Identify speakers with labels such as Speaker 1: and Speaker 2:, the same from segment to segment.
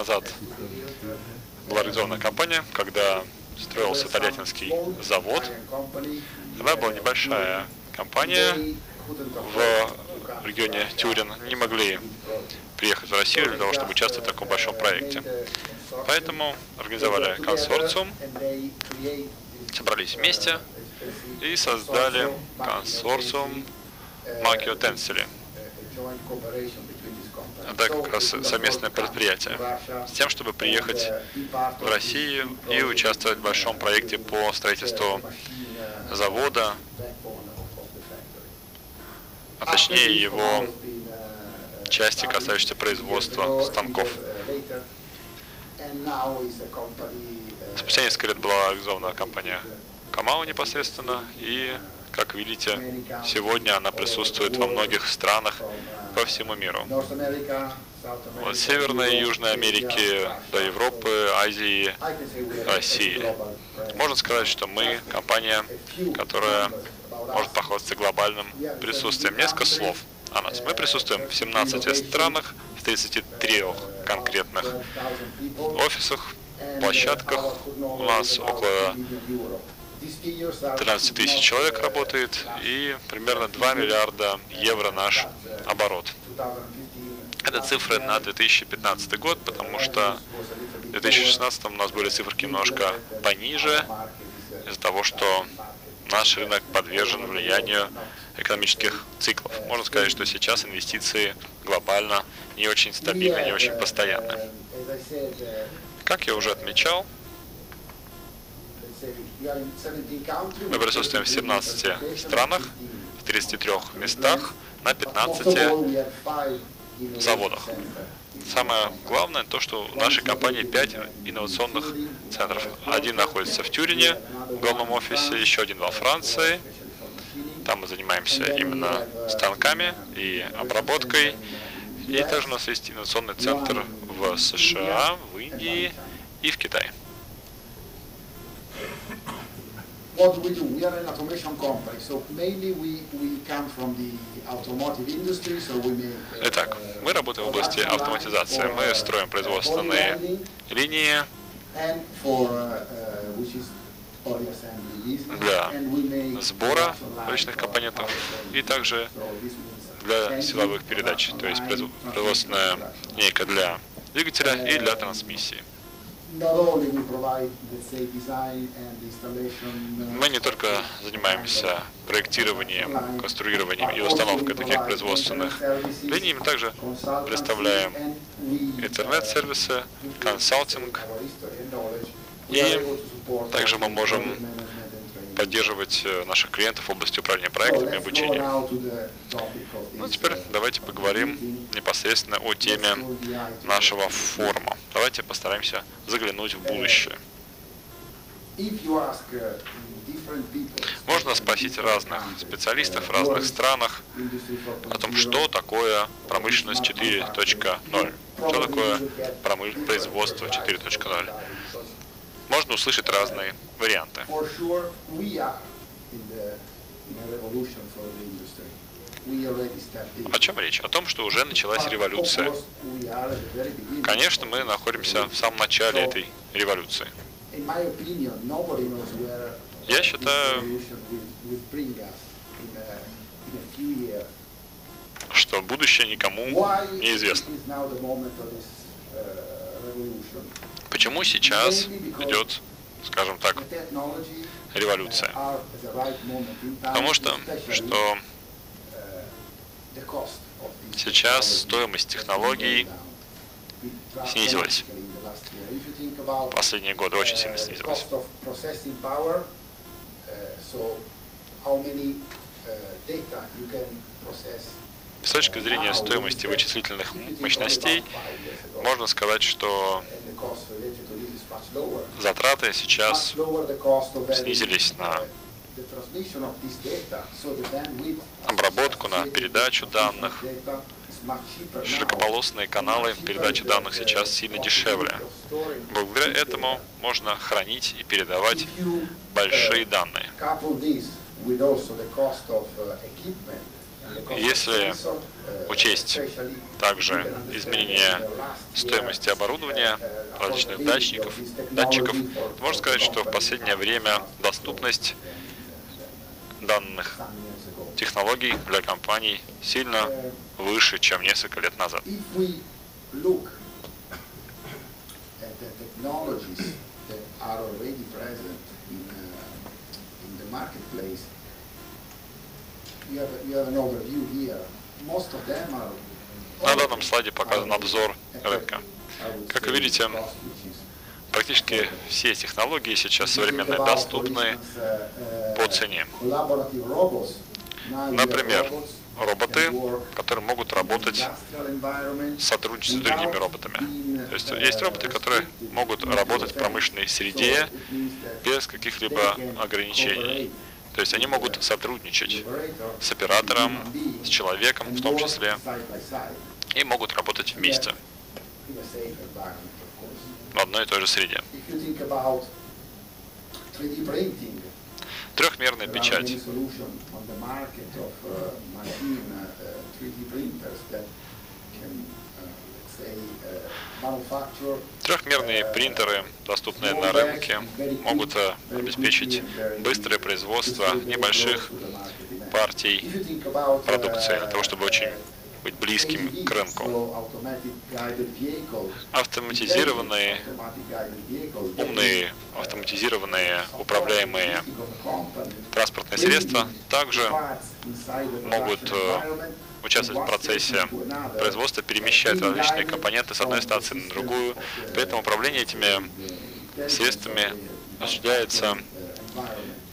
Speaker 1: назад была организована компания, когда строился Тольяттинский завод. Тогда была небольшая компания в регионе Тюрин. Не могли приехать в Россию для того, чтобы участвовать в таком большом проекте. Поэтому организовали консорциум, собрались вместе и создали консорциум Макио Тенсели. Это как раз совместное предприятие. С тем, чтобы приехать в Россию и участвовать в большом проекте по строительству завода, а точнее его части, касающиеся производства станков. Спустя несколько лет была организована компания Камау непосредственно, и, как видите, сегодня она присутствует во многих странах по всему миру. От Северной и Южной Америки до Европы, Азии, России. Можно сказать, что мы компания, которая может похвастаться глобальным присутствием. Несколько слов о нас. Мы присутствуем в 17 странах, в 33 конкретных офисах, площадках. У нас около 13 тысяч человек работает и примерно 2 миллиарда евро наш оборот. Это цифры на 2015 год, потому что в 2016 у нас были цифры немножко пониже, из-за того, что наш рынок подвержен влиянию экономических циклов. Можно сказать, что сейчас инвестиции глобально не очень стабильны, не очень постоянны. Как я уже отмечал, мы присутствуем в 17 странах, в 33 местах, на 15 заводах. Самое главное то, что в нашей компании 5 инновационных центров. Один находится в Тюрине, в главном офисе, еще один во Франции. Там мы занимаемся именно станками и обработкой. И также у нас есть инновационный центр в США, в Индии и в Китае.
Speaker 2: What do we do? We are an automation company, so mainly we, we come from the automotive industry, so we make... Uh,
Speaker 1: Итак, мы работаем в области автоматизации. Мы строим производственные линии для сбора различных компонентов и также для силовых передач, то есть производственная линейка для двигателя и для трансмиссии. Мы не только занимаемся проектированием, конструированием и установкой таких производственных линий, мы также представляем интернет-сервисы, консалтинг, и также мы можем поддерживать э, наших клиентов в области управления проектами и обучения. Ну, теперь давайте поговорим непосредственно о теме нашего форума. Давайте постараемся заглянуть в будущее. Можно спросить разных специалистов в разных странах о том, что такое промышленность 4.0, что такое производство 4.0 можно услышать разные варианты. О чем речь? О том, что уже началась революция. Конечно, мы находимся в самом начале этой революции. Я считаю, что будущее никому не известно. Почему сейчас идет, скажем так, революция? Потому что, что сейчас стоимость технологий снизилась. Последние годы очень сильно снизилась. С точки зрения стоимости вычислительных мощностей, можно сказать, что затраты сейчас снизились на обработку, на передачу данных. Широкополосные каналы передачи данных сейчас сильно дешевле. Благодаря этому можно хранить и передавать большие данные. Если учесть также изменение стоимости оборудования, различных датчиков, датчиков, можно сказать, что в последнее время доступность данных технологий для компаний сильно выше, чем несколько лет назад. На данном слайде показан обзор рынка. Как вы видите, практически все технологии сейчас современные доступны по цене. Например, роботы, которые могут работать в сотрудничестве с другими роботами. То есть есть роботы, которые могут работать в промышленной среде без каких-либо ограничений. То есть они могут сотрудничать с оператором, с человеком в том числе, и могут работать вместе в одной и той же среде. Трехмерная печать. Трехмерные принтеры, доступные на рынке, могут э, обеспечить быстрое производство небольших партий продукции, для того, чтобы очень быть близким к рынку. Автоматизированные, умные, автоматизированные, управляемые транспортные средства также могут э, участвовать в процессе производства, перемещать различные компоненты с одной станции на другую. Поэтому управление этими средствами осуществляется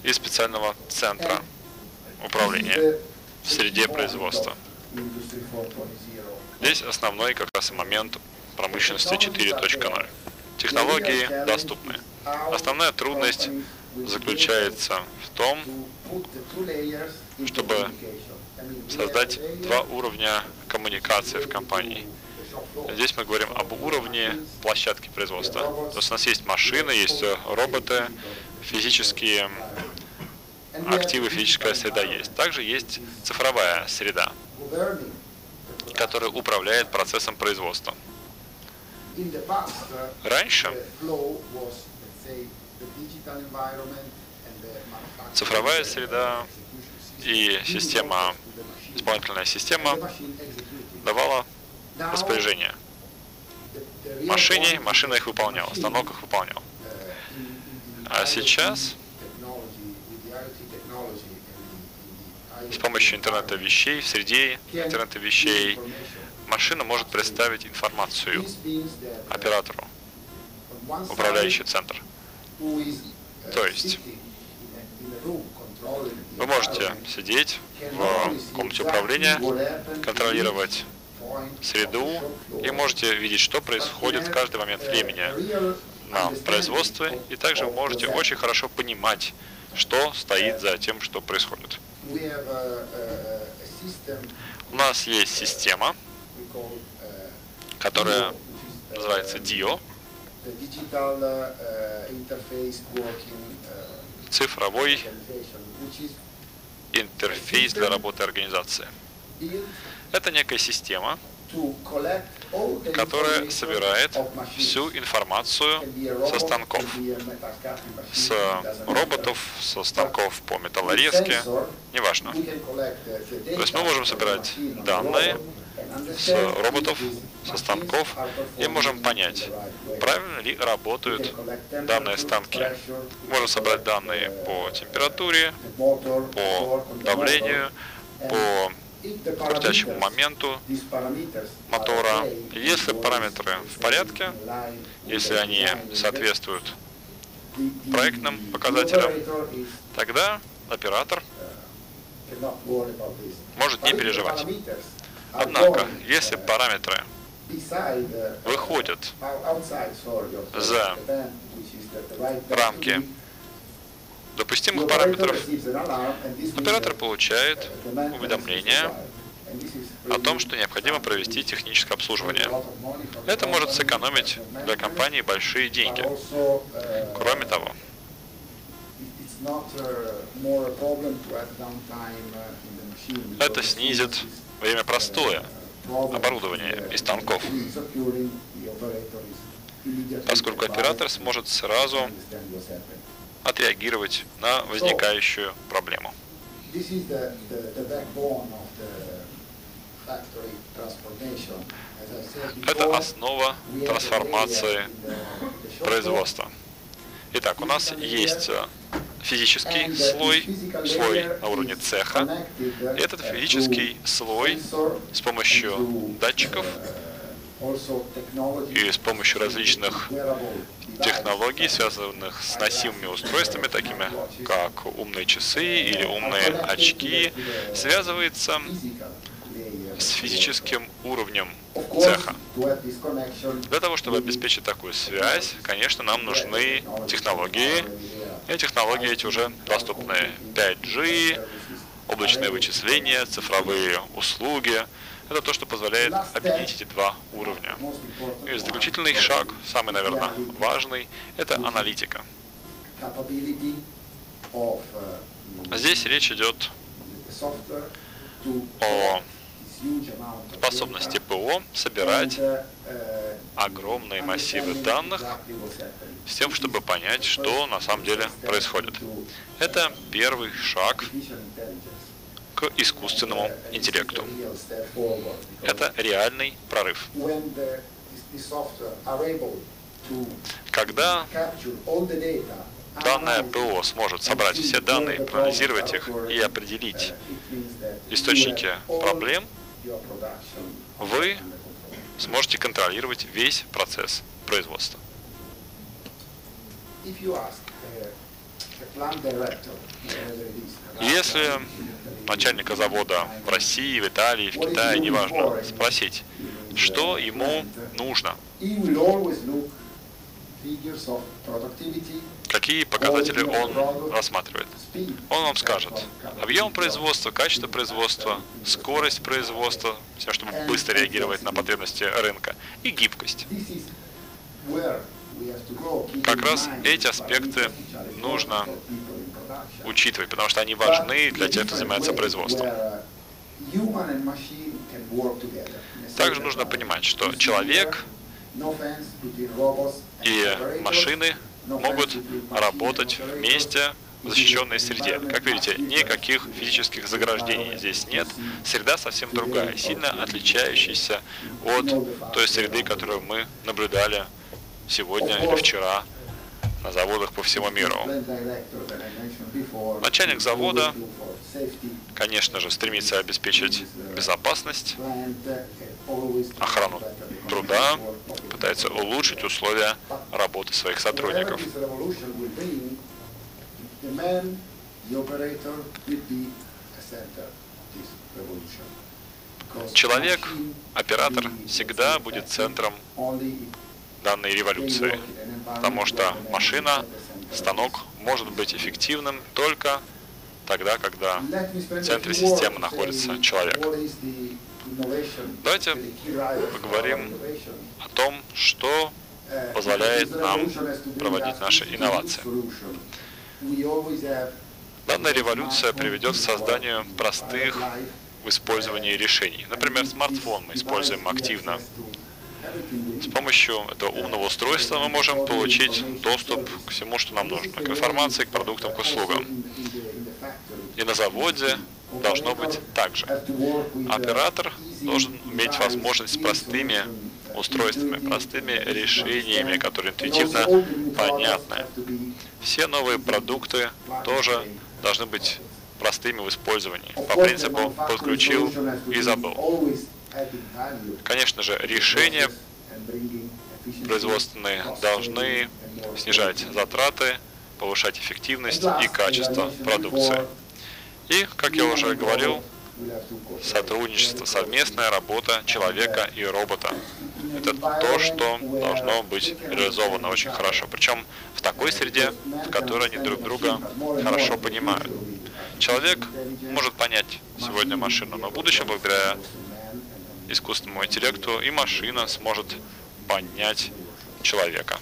Speaker 1: из специального центра управления в среде производства. Здесь основной как раз момент промышленности 4.0. Технологии доступны. Основная трудность заключается в том, чтобы создать два уровня коммуникации в компании. Здесь мы говорим об уровне площадки производства. То есть у нас есть машины, есть роботы, физические активы, физическая среда есть. Также есть цифровая среда, которая управляет процессом производства. Раньше цифровая среда и система, исполнительная система давала распоряжение машине, машина их выполняла, станок их выполнял. А сейчас с помощью интернета вещей, в среде интернета вещей, машина может представить информацию оператору, управляющий центр. То есть вы можете сидеть в комнате управления, контролировать среду и можете видеть, что происходит в каждый момент времени на производстве, и также вы можете очень хорошо понимать, что стоит за тем, что происходит. У нас есть система, которая называется DIO, цифровой интерфейс для работы организации. Это некая система, которая собирает всю информацию со станков, с роботов, со станков по металлорезке, неважно. То есть мы можем собирать данные с роботов, со станков, и можем понять, правильно ли работают данные станки. Можем собрать данные по температуре, по давлению, по крутящему моменту мотора. Если параметры в порядке, если они соответствуют проектным показателям, тогда оператор может не переживать. Однако, если параметры выходят за рамки допустимых параметров, оператор получает уведомление о том, что необходимо провести техническое обслуживание. Это может сэкономить для компании большие деньги. Кроме того, Это снизит время простоя оборудования и станков, поскольку оператор сможет сразу отреагировать на возникающую проблему. Это основа трансформации производства. Итак, у нас есть э, физический слой, слой на уровне цеха. Этот физический слой с помощью датчиков и с помощью различных технологий, связанных с носимыми устройствами, такими как умные часы или умные очки, связывается с физическим уровнем цеха. Для того, чтобы обеспечить такую связь, конечно, нам нужны технологии, и технологии эти уже доступны 5G, облачное вычисление, цифровые услуги. Это то, что позволяет объединить эти два уровня. И заключительный шаг, самый, наверное, важный, это аналитика. Здесь речь идет о способности ПО собирать огромные массивы данных с тем, чтобы понять, что на самом деле происходит. Это первый шаг к искусственному интеллекту. Это реальный прорыв. Когда данное ПО сможет собрать все данные, проанализировать их и определить источники проблем, вы сможете контролировать весь процесс производства. Если начальника завода в России, в Италии, в Китае, неважно, спросить, что ему нужно, какие показатели он рассматривает. Он вам скажет объем производства, качество производства, скорость производства, все, чтобы быстро реагировать на потребности рынка, и гибкость. Как раз эти аспекты нужно учитывать, потому что они важны для тех, кто занимается производством. Также нужно понимать, что человек и машины могут работать вместе в защищенной среде. Как видите, никаких физических заграждений здесь нет. Среда совсем другая, сильно отличающаяся от той среды, которую мы наблюдали сегодня или вчера на заводах по всему миру. Начальник завода, конечно же, стремится обеспечить безопасность, охрану труда, пытается улучшить условия работы своих сотрудников. Человек, оператор, всегда будет центром данной революции, потому что машина, станок может быть эффективным только тогда, когда в центре системы находится человек. Давайте поговорим о том, что позволяет нам проводить наши инновации. Данная революция приведет к созданию простых в использовании решений. Например, смартфон мы используем активно. С помощью этого умного устройства мы можем получить доступ к всему, что нам нужно, к информации, к продуктам, к услугам. И на заводе должно быть так же. Оператор должен иметь возможность с простыми устройствами, простыми решениями, которые интуитивно понятны. Все новые продукты тоже должны быть простыми в использовании. По принципу подключил и забыл. Конечно же, решения производственные должны снижать затраты, повышать эффективность и качество продукции. И, как я уже говорил, сотрудничество, совместная работа человека и робота. Это то, что должно быть реализовано очень хорошо. Причем в такой среде, в которой они друг друга хорошо понимают. Человек может понять сегодня машину, но в будущем, благодаря искусственному интеллекту, и машина сможет понять человека,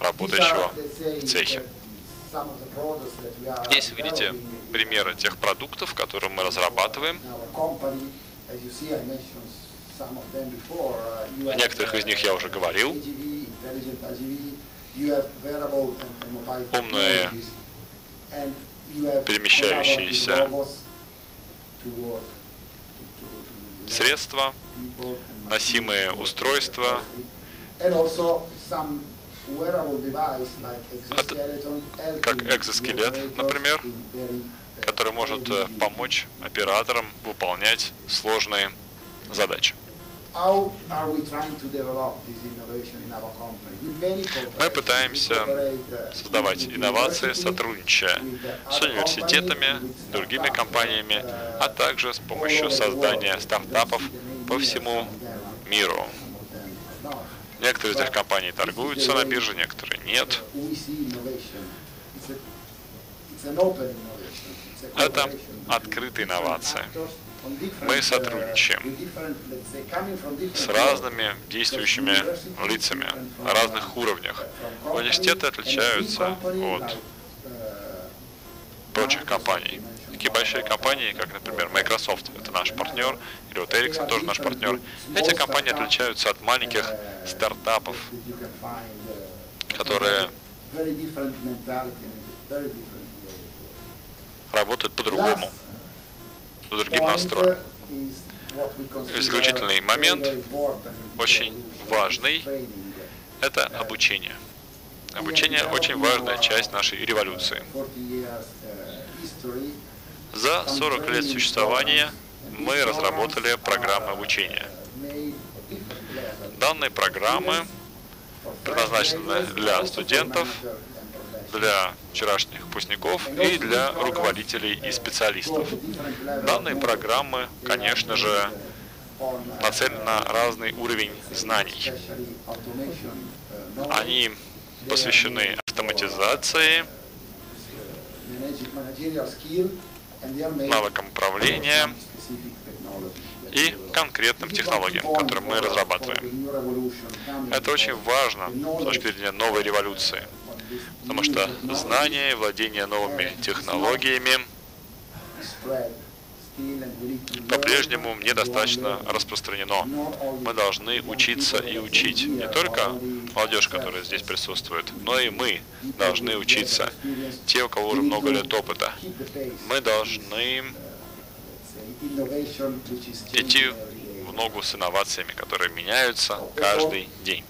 Speaker 1: работающего в цехе. Здесь видите примеры тех продуктов, которые мы разрабатываем. О некоторых из них я уже говорил. Умные перемещающиеся средства, носимые устройства, как экзоскелет, например, который может э, помочь операторам выполнять сложные задачи. Мы пытаемся создавать инновации, сотрудничая с университетами, другими компаниями, а также с помощью создания стартапов по всему миру. Некоторые из этих компаний торгуются на бирже, некоторые нет. Это открытая инновация. Мы сотрудничаем с разными действующими лицами на разных уровнях. Университеты отличаются от прочих компаний. Такие большие компании, как, например, Microsoft, это наш партнер, или вот Ericsson тоже наш партнер, эти компании отличаются от маленьких стартапов, которые работают по-другому, другим настроем. Исключительный момент, очень важный, это обучение. Обучение очень важная часть нашей революции. За 40 лет существования мы разработали программы обучения. Данные программы предназначены для студентов, для вчерашних выпускников и для руководителей и специалистов. Данные программы, конечно же, нацелены на разный уровень знаний. Они посвящены автоматизации, навыкам управления и конкретным технологиям, которые мы разрабатываем. Это очень важно с точки зрения новой революции, потому что знание владение новыми технологиями по-прежнему недостаточно распространено. Мы должны учиться и учить. Не только молодежь, которая здесь присутствует, но и мы должны учиться. Те, у кого уже много лет опыта. Мы должны идти в ногу с инновациями, которые меняются каждый день.